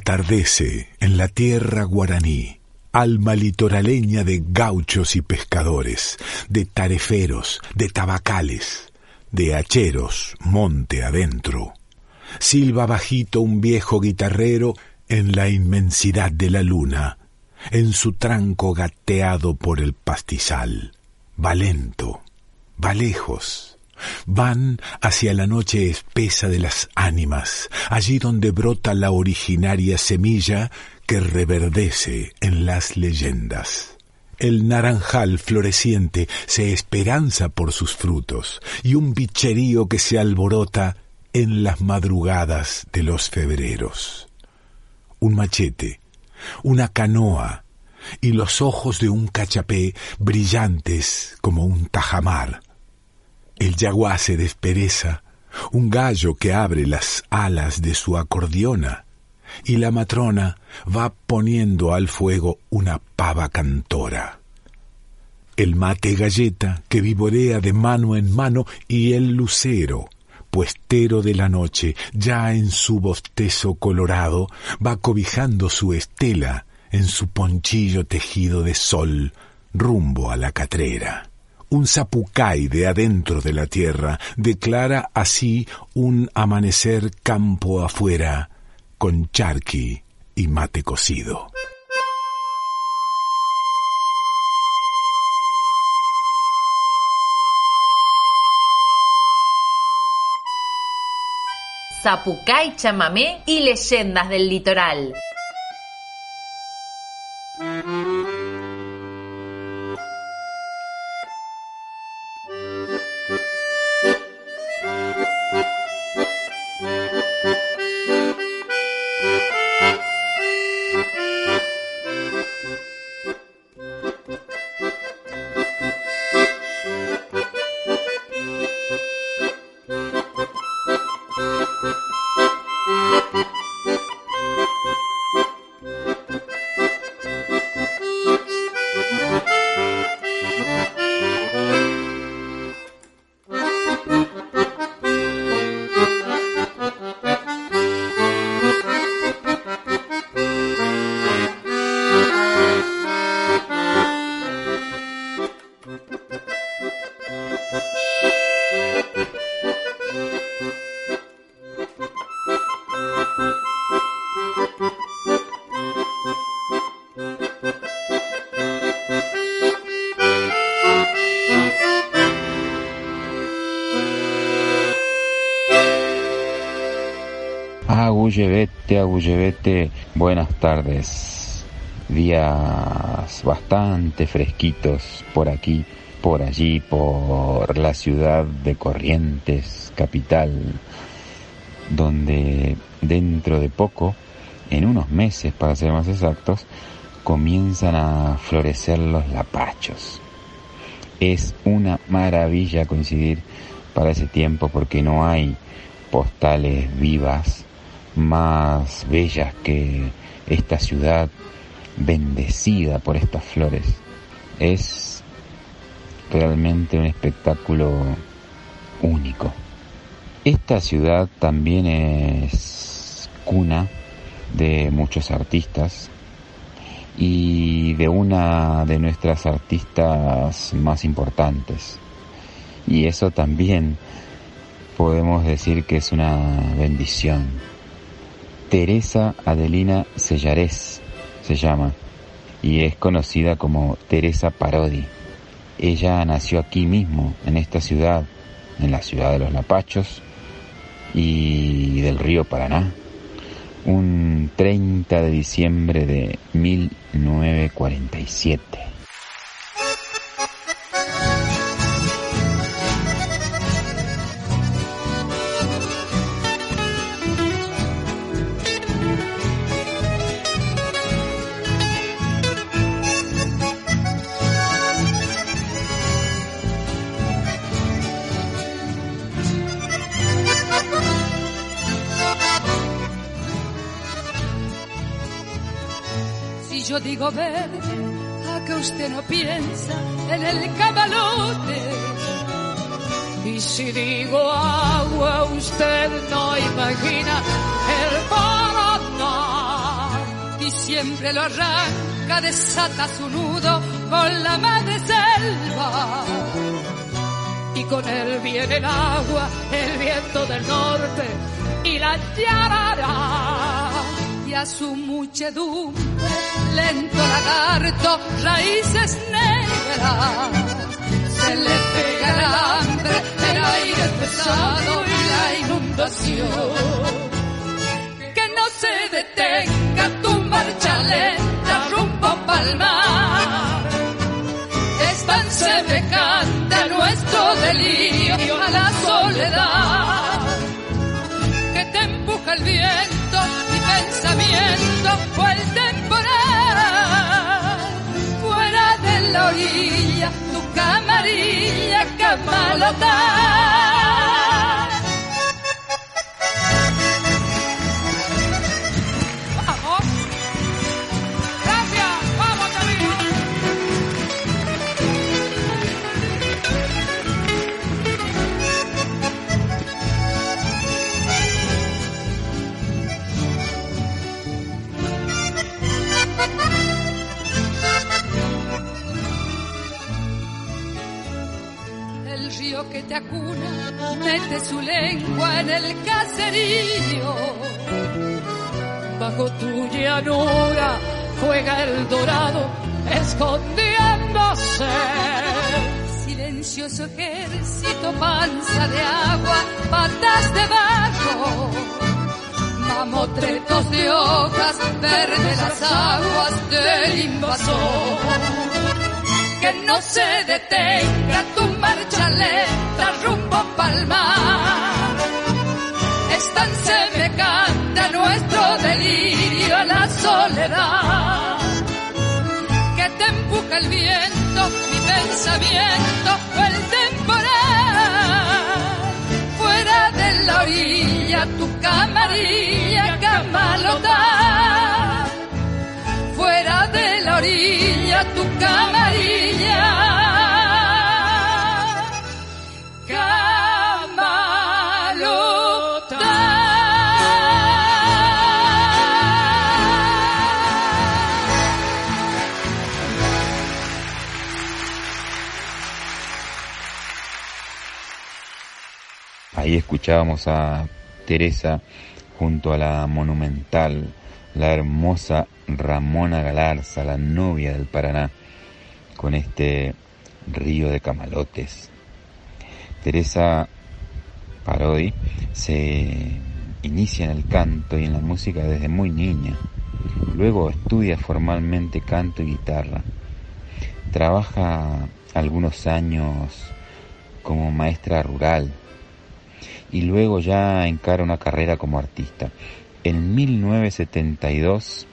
Atardece en la tierra guaraní, alma litoraleña de gauchos y pescadores, de tareferos, de tabacales, de hacheros, monte adentro. Silba bajito un viejo guitarrero en la inmensidad de la luna, en su tranco gateado por el pastizal. Va lento, va lejos, van hacia la noche espesa de las ánimas, allí donde brota la originaria semilla que reverdece en las leyendas. El naranjal floreciente se esperanza por sus frutos, y un bicherío que se alborota en las madrugadas de los febreros. Un machete, una canoa y los ojos de un cachapé brillantes como un tajamar. El yaguá se despereza, un gallo que abre las alas de su acordeona, y la matrona va poniendo al fuego una pava cantora. El mate galleta que vivorea de mano en mano y el lucero, puestero de la noche, ya en su bostezo colorado, va cobijando su estela en su ponchillo tejido de sol rumbo a la catrera. Un zapucay de adentro de la tierra declara así un amanecer campo afuera con charqui y mate cocido. Zapucay, chamamé y leyendas del litoral. Agullevete, Agullevete, buenas tardes. Días bastante fresquitos por aquí, por allí, por la ciudad de Corrientes, capital, donde dentro de poco, en unos meses para ser más exactos, comienzan a florecer los lapachos. Es una maravilla coincidir para ese tiempo porque no hay postales vivas más bellas que esta ciudad bendecida por estas flores. Es realmente un espectáculo único. Esta ciudad también es cuna de muchos artistas y de una de nuestras artistas más importantes. Y eso también podemos decir que es una bendición Teresa Adelina Sellarés se llama y es conocida como Teresa Parodi. Ella nació aquí mismo, en esta ciudad, en la ciudad de los Lapachos y del río Paraná, un 30 de diciembre de 1947. Digo verde, a que usted no piensa en el camalote. Y si digo agua, usted no imagina el Paraná. siempre lo arranca, desata su nudo con la madre selva. Y con él viene el agua, el viento del norte y la yarara. A su muchedumbre, lento lagarto, raíces negras. Se le pega el hambre, el aire pesado y la inundación se detenga tu marcha lenta rumbo palmar. Es tan semejante nuestro delirio, a la soledad, que te empuja el viento, pensamiento fue el temporal. Fuera de la orilla, tu camarilla camalota. Su lengua en el caserío. Bajo tu llanura juega el dorado, escondiéndose. Silencioso ejército, panza de agua, patas de barro. Mamotretos de hojas, verdes las aguas del invasor que no se detenga tu marcha lenta rumbo palmar. Es tan semejante a nuestro delirio, a la soledad, que te empuja el viento, mi pensamiento fue el temporal. Fuera de la orilla, tu camarilla, camalota fuera de la orilla tu camarilla. Ahí escuchábamos a Teresa junto a la monumental, la hermosa Ramona Galarza, la novia del Paraná, con este río de camalotes. Teresa Parodi se inicia en el canto y en la música desde muy niña. Luego estudia formalmente canto y guitarra. Trabaja algunos años como maestra rural y luego ya encara una carrera como artista. En 1972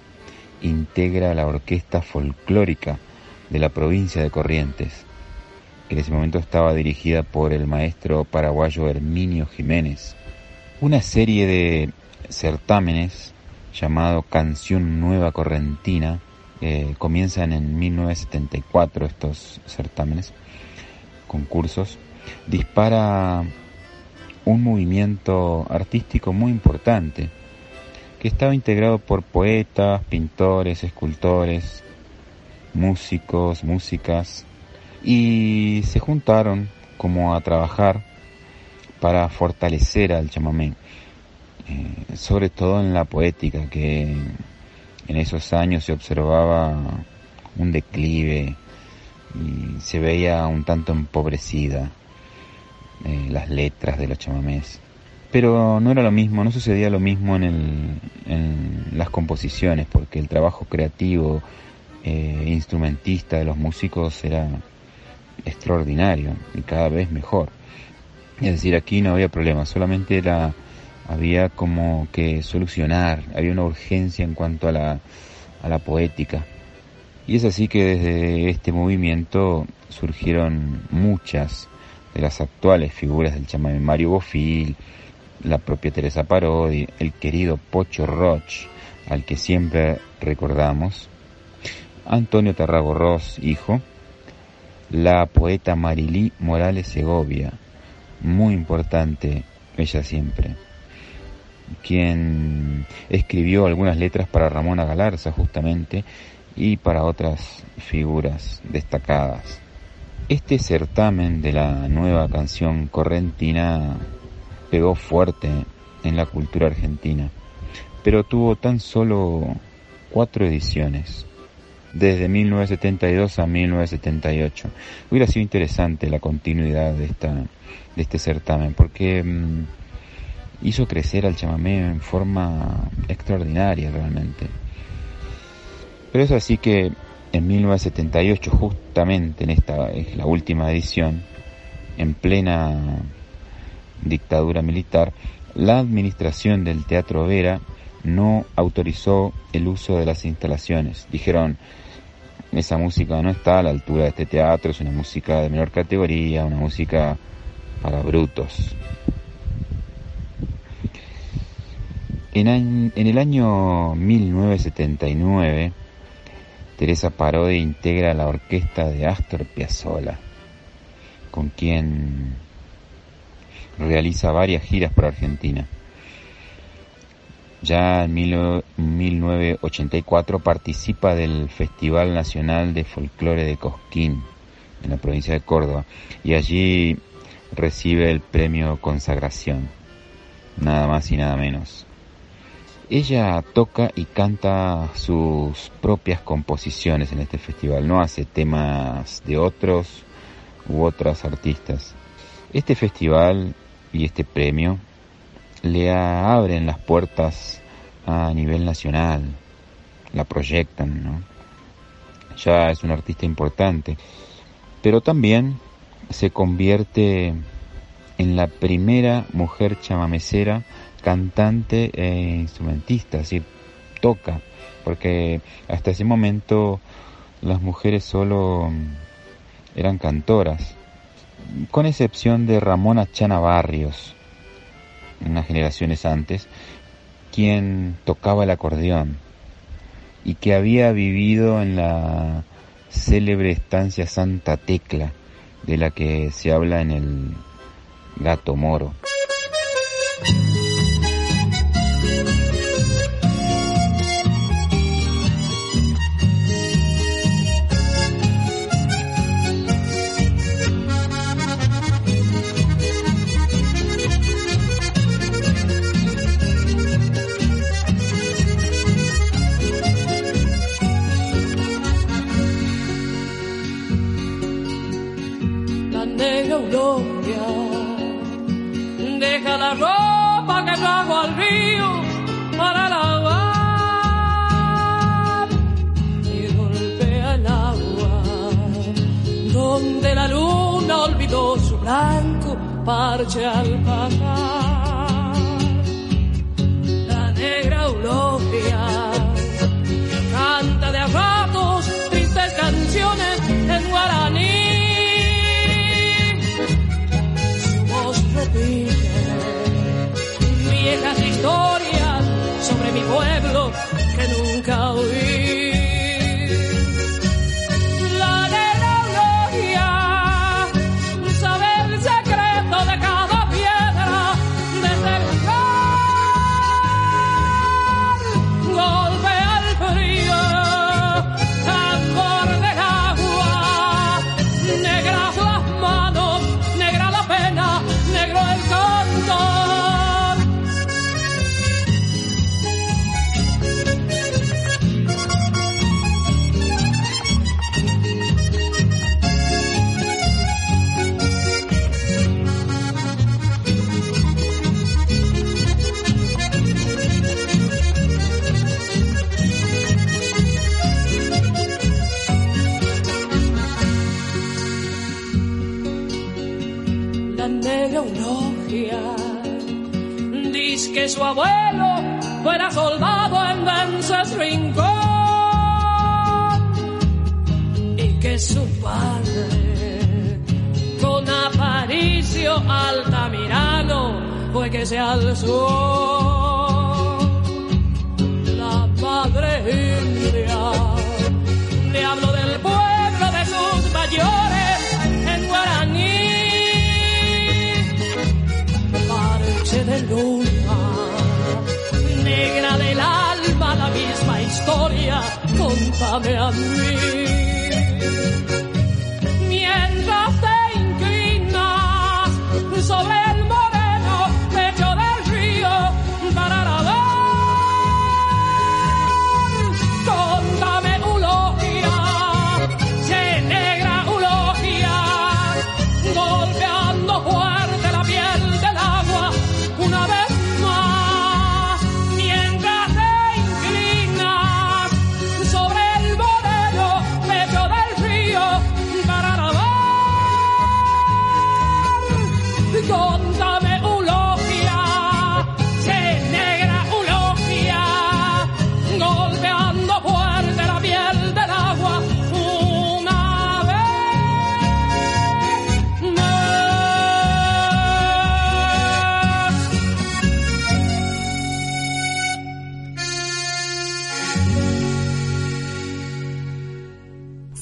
integra la orquesta folclórica de la provincia de Corrientes, que en ese momento estaba dirigida por el maestro paraguayo Herminio Jiménez. Una serie de certámenes llamado Canción Nueva Correntina, comienzan en 1974 estos certámenes, concursos, dispara un movimiento artístico muy importante que estaba integrado por poetas, pintores, escultores, músicos, músicas, y se juntaron como a trabajar para fortalecer al chamamé, eh, sobre todo en la poética, que en esos años se observaba un declive y se veía un tanto empobrecida eh, las letras de los chamamés. Pero no era lo mismo, no sucedía lo mismo en, el, en las composiciones, porque el trabajo creativo, eh, instrumentista de los músicos era extraordinario y cada vez mejor. Es decir, aquí no había problema, solamente era, había como que solucionar, había una urgencia en cuanto a la, a la poética. Y es así que desde este movimiento surgieron muchas de las actuales figuras del chamamé Mario Bofil, la propia Teresa Parodi, el querido Pocho Roch, al que siempre recordamos, Antonio Tarragorros, hijo, la poeta Marilí Morales Segovia, muy importante ella siempre, quien escribió algunas letras para Ramona Galarza justamente y para otras figuras destacadas. Este certamen de la nueva canción correntina pegó fuerte en la cultura argentina, pero tuvo tan solo cuatro ediciones, desde 1972 a 1978. Hubiera sido interesante la continuidad de, esta, de este certamen, porque mm, hizo crecer al chamamé en forma extraordinaria realmente. Pero es así que en 1978, justamente en esta es la última edición, en plena dictadura militar, la administración del Teatro Vera no autorizó el uso de las instalaciones. Dijeron, esa música no está a la altura de este teatro, es una música de menor categoría, una música para brutos. En, el año 1979, Teresa Parodi integra la orquesta de Astor Piazzolla, con quien realiza varias giras por Argentina. Ya en 1984 participa del Festival Nacional de Folclore de Cosquín, en la provincia de Córdoba, y allí recibe el premio Consagración, nada más y nada menos. Ella toca y canta sus propias composiciones en este festival, no hace temas de otros u otras artistas. Este festival y este premio le abren las puertas a nivel nacional, la proyectan, ¿no? Ya es un artista importante, pero también se convierte en la primera mujer chamamecera cantante e instrumentista, es decir, toca, porque hasta ese momento las mujeres solo eran cantoras, con excepción de Ramona Chana Barrios, unas generaciones antes, quien tocaba el acordeón y que había vivido en la célebre estancia Santa Tecla, de la que se habla en el Gato Moro. Parche al pasar. La negra Eulogia canta de a ratos tristes canciones en guaraní. Su voz repite viejas historias sobre mi pueblo que nunca oí. al sol. La madre india le hablo del pueblo de sus mayores en guaraní. Parche de luna, negra del alma, la misma historia, contame a mí.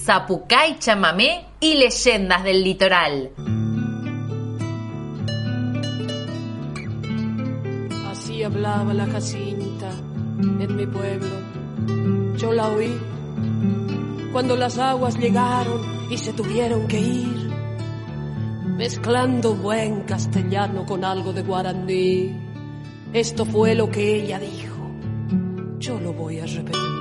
Zapucay, chamamé y leyendas del litoral. Así hablaba la Jacinta en mi pueblo. Yo la oí cuando las aguas llegaron y se tuvieron que ir, mezclando buen castellano con algo de guaraní. Esto fue lo que ella dijo. Yo lo voy a repetir.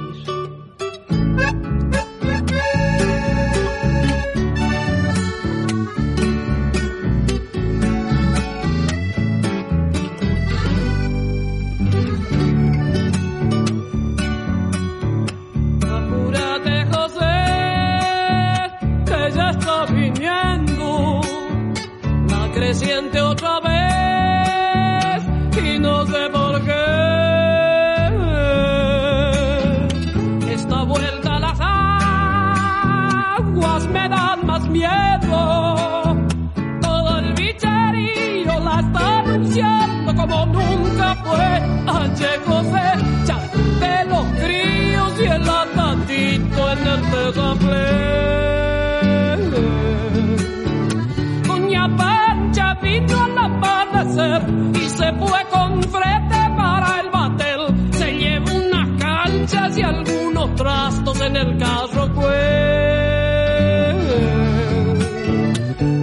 En el carro pues.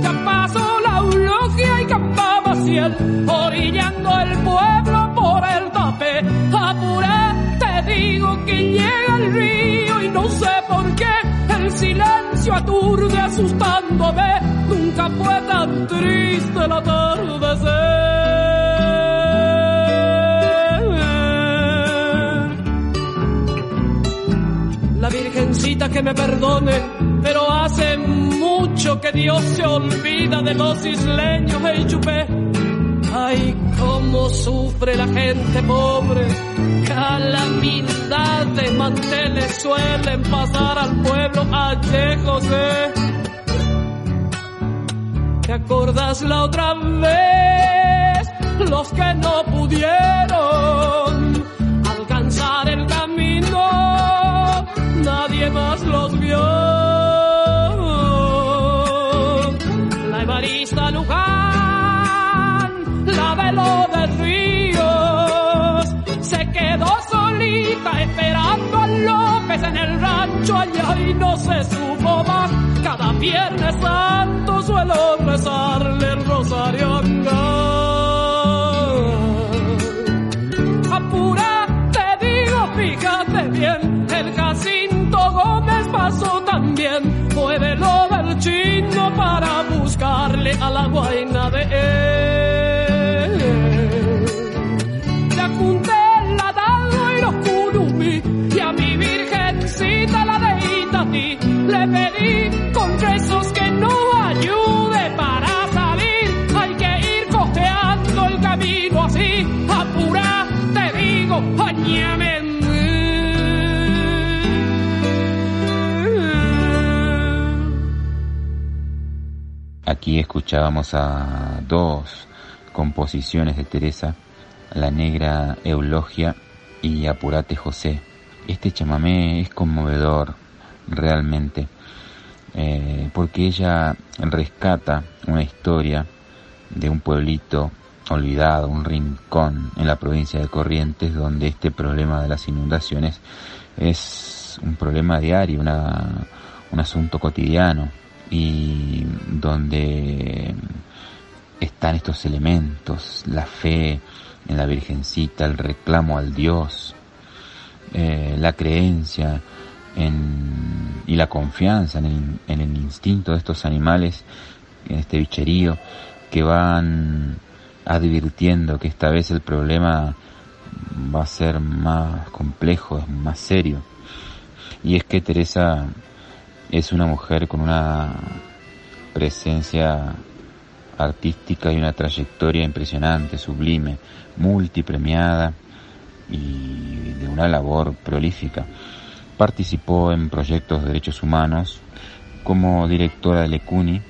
Ya pasó la eulogia y campaba ciel, orillando el pueblo por el tapé. Apura, te digo que llega el río y no sé por qué el silencio aturde asustándome. Nunca fue tan triste la atardecer. Que me perdone, pero hace mucho que Dios se olvida de los isleños, hey chupé. Ay, cómo sufre la gente pobre, calamidad de manteles suelen pasar al pueblo Aye José. ¿Te acordas la otra vez? Allá y no se supo más. Cada viernes santo suelo rezarle el rosario Apura, te digo, fíjate bien, el Gómez pasó también, fue de lo del chino para buscarle a la guaina de él. Aquí escuchábamos a dos composiciones de Teresa, La Negra Eulogia y Apurate José. Este chamamé es conmovedor realmente, eh, porque ella rescata una historia de un pueblito olvidado, un rincón en la provincia de Corrientes donde este problema de las inundaciones es un problema diario, una, un asunto cotidiano y donde están estos elementos, la fe en la Virgencita, el reclamo al Dios, eh, la creencia en, y la confianza en el, en el instinto de estos animales, en este bicherío, que van advirtiendo que esta vez el problema va a ser más complejo, más serio. Y es que Teresa es una mujer con una presencia artística y una trayectoria impresionante, sublime, multipremiada y de una labor prolífica. Participó en proyectos de derechos humanos como directora de Lecuni.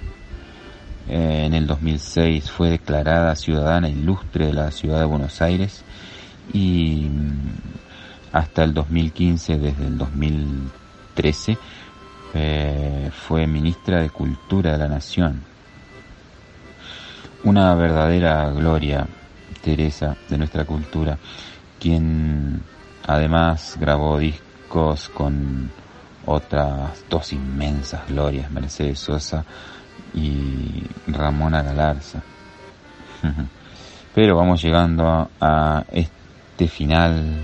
Eh, en el 2006 fue declarada ciudadana ilustre de la ciudad de Buenos Aires y mm, hasta el 2015, desde el 2013, eh, fue ministra de Cultura de la Nación. Una verdadera gloria, Teresa, de nuestra cultura, quien además grabó discos con otras dos inmensas glorias, Mercedes Sosa y Ramona Galarza. Pero vamos llegando a este final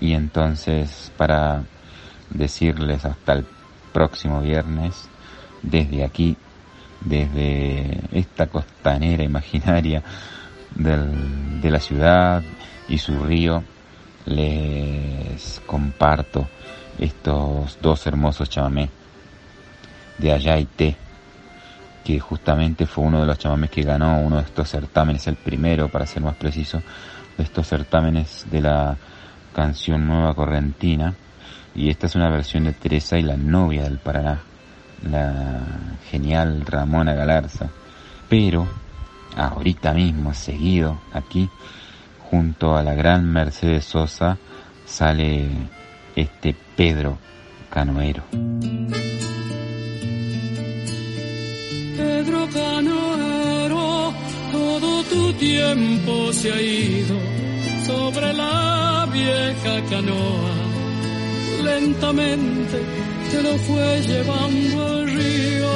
y entonces para decirles hasta el próximo viernes desde aquí, desde esta costanera imaginaria del, de la ciudad y su río, les comparto estos dos hermosos chamamés de Ayaité, que justamente fue uno de los chamamés que ganó uno de estos certámenes, el primero para ser más preciso, de estos certámenes de la canción Nueva Correntina, y esta es una versión de Teresa y la novia del Paraná, la genial Ramona Galarza. Pero ahorita mismo, seguido, aquí, junto a la gran Mercedes Sosa, sale este Pedro Canoero. Pedro Canoero, todo tu tiempo se ha ido sobre la vieja canoa lentamente te lo fue llevando el río.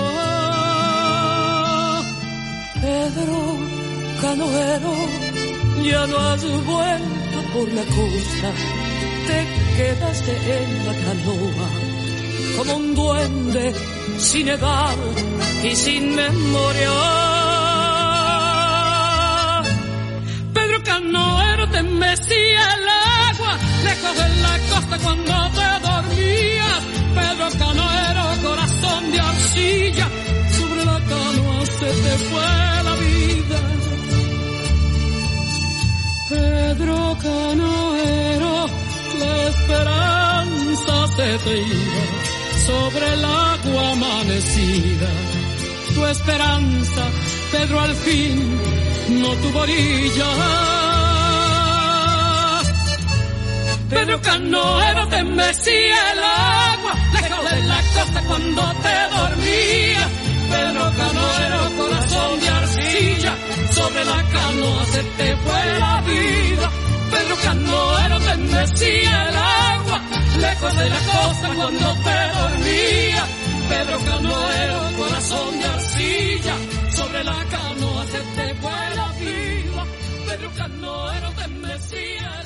Pedro, canoero, ya no has vuelto por la costa, te quedaste en la canoa como un duende sin edad y sin memoria. Pedro Canoero te mecía el lejos de la costa cuando te dormías. Pedro Canoero, corazón de arcilla, sobre la canoa se te fue la vida. Pedro Canoero, la esperanza se te iba sobre el agua amanecida. Tu esperanza, Pedro, al fin no tuvo orilla Pedro Canoero te mecía el agua, lejos de la costa cuando te dormías. Pedro Canoero, corazón de arcilla, sobre la canoa se te fue la vida. Pedro Canoero te mecía el agua, lejos de la costa cuando te dormías. Pedro Canoero, corazón de arcilla, sobre la canoa se te fue la vida. Pedro Canoero te mecía el.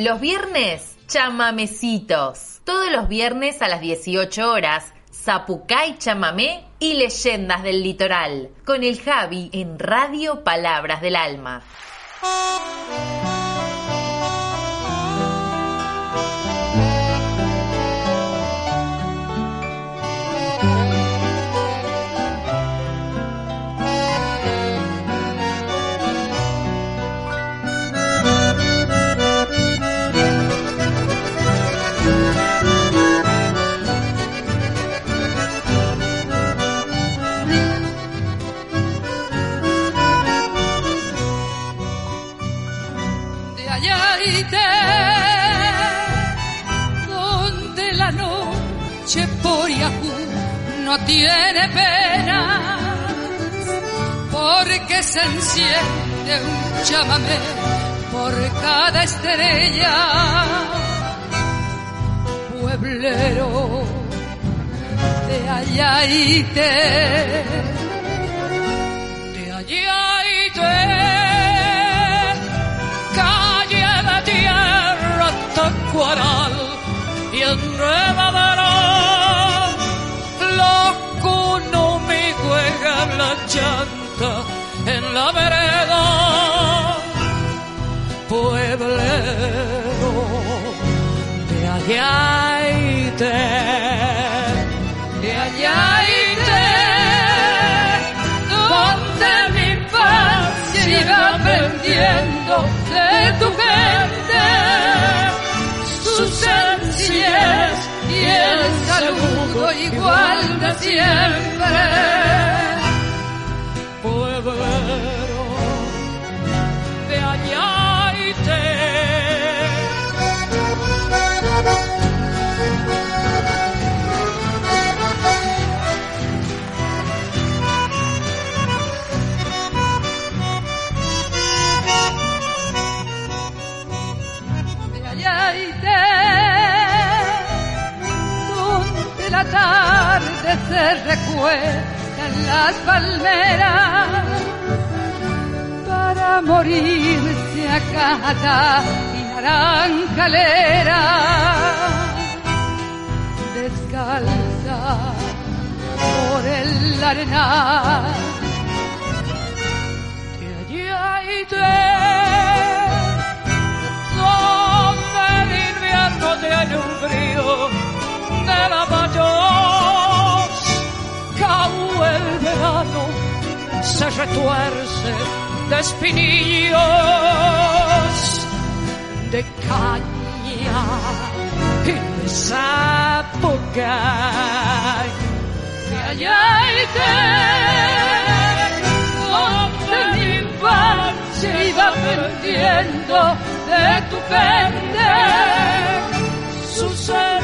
Los viernes, chamamecitos. Todos los viernes a las 18 horas, Zapucay Chamamé y Leyendas del Litoral. Con el Javi en Radio Palabras del Alma. Enciende un chamamé por cada estrella. Pueblero de Ayaite, de Ayaite, calle de tierra tacuaral y enredadera, loco no me juega la chanta en la vereda, de Ayaite, de Ayaite, donde mi paz iba aprendiendo de tu gente, su sencillez y el saludo igual de siempre. Tarde se recuesta en las palmeras para morirse a cata y naranjalera, descalza por el arenal de Ayaite donde el invierno tiene un frío de la mayos, cau el verano se retuerce de espinillos de caña y de zapucay de Ayaite, donde mi infancia iba perdiendo de tu gente su y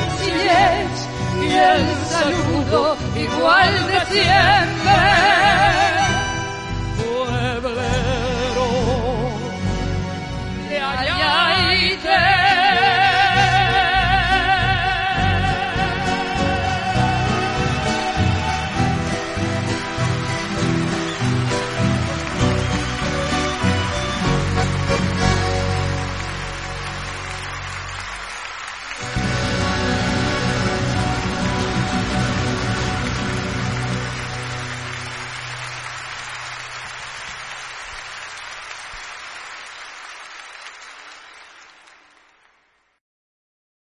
el saludo igual de siempre.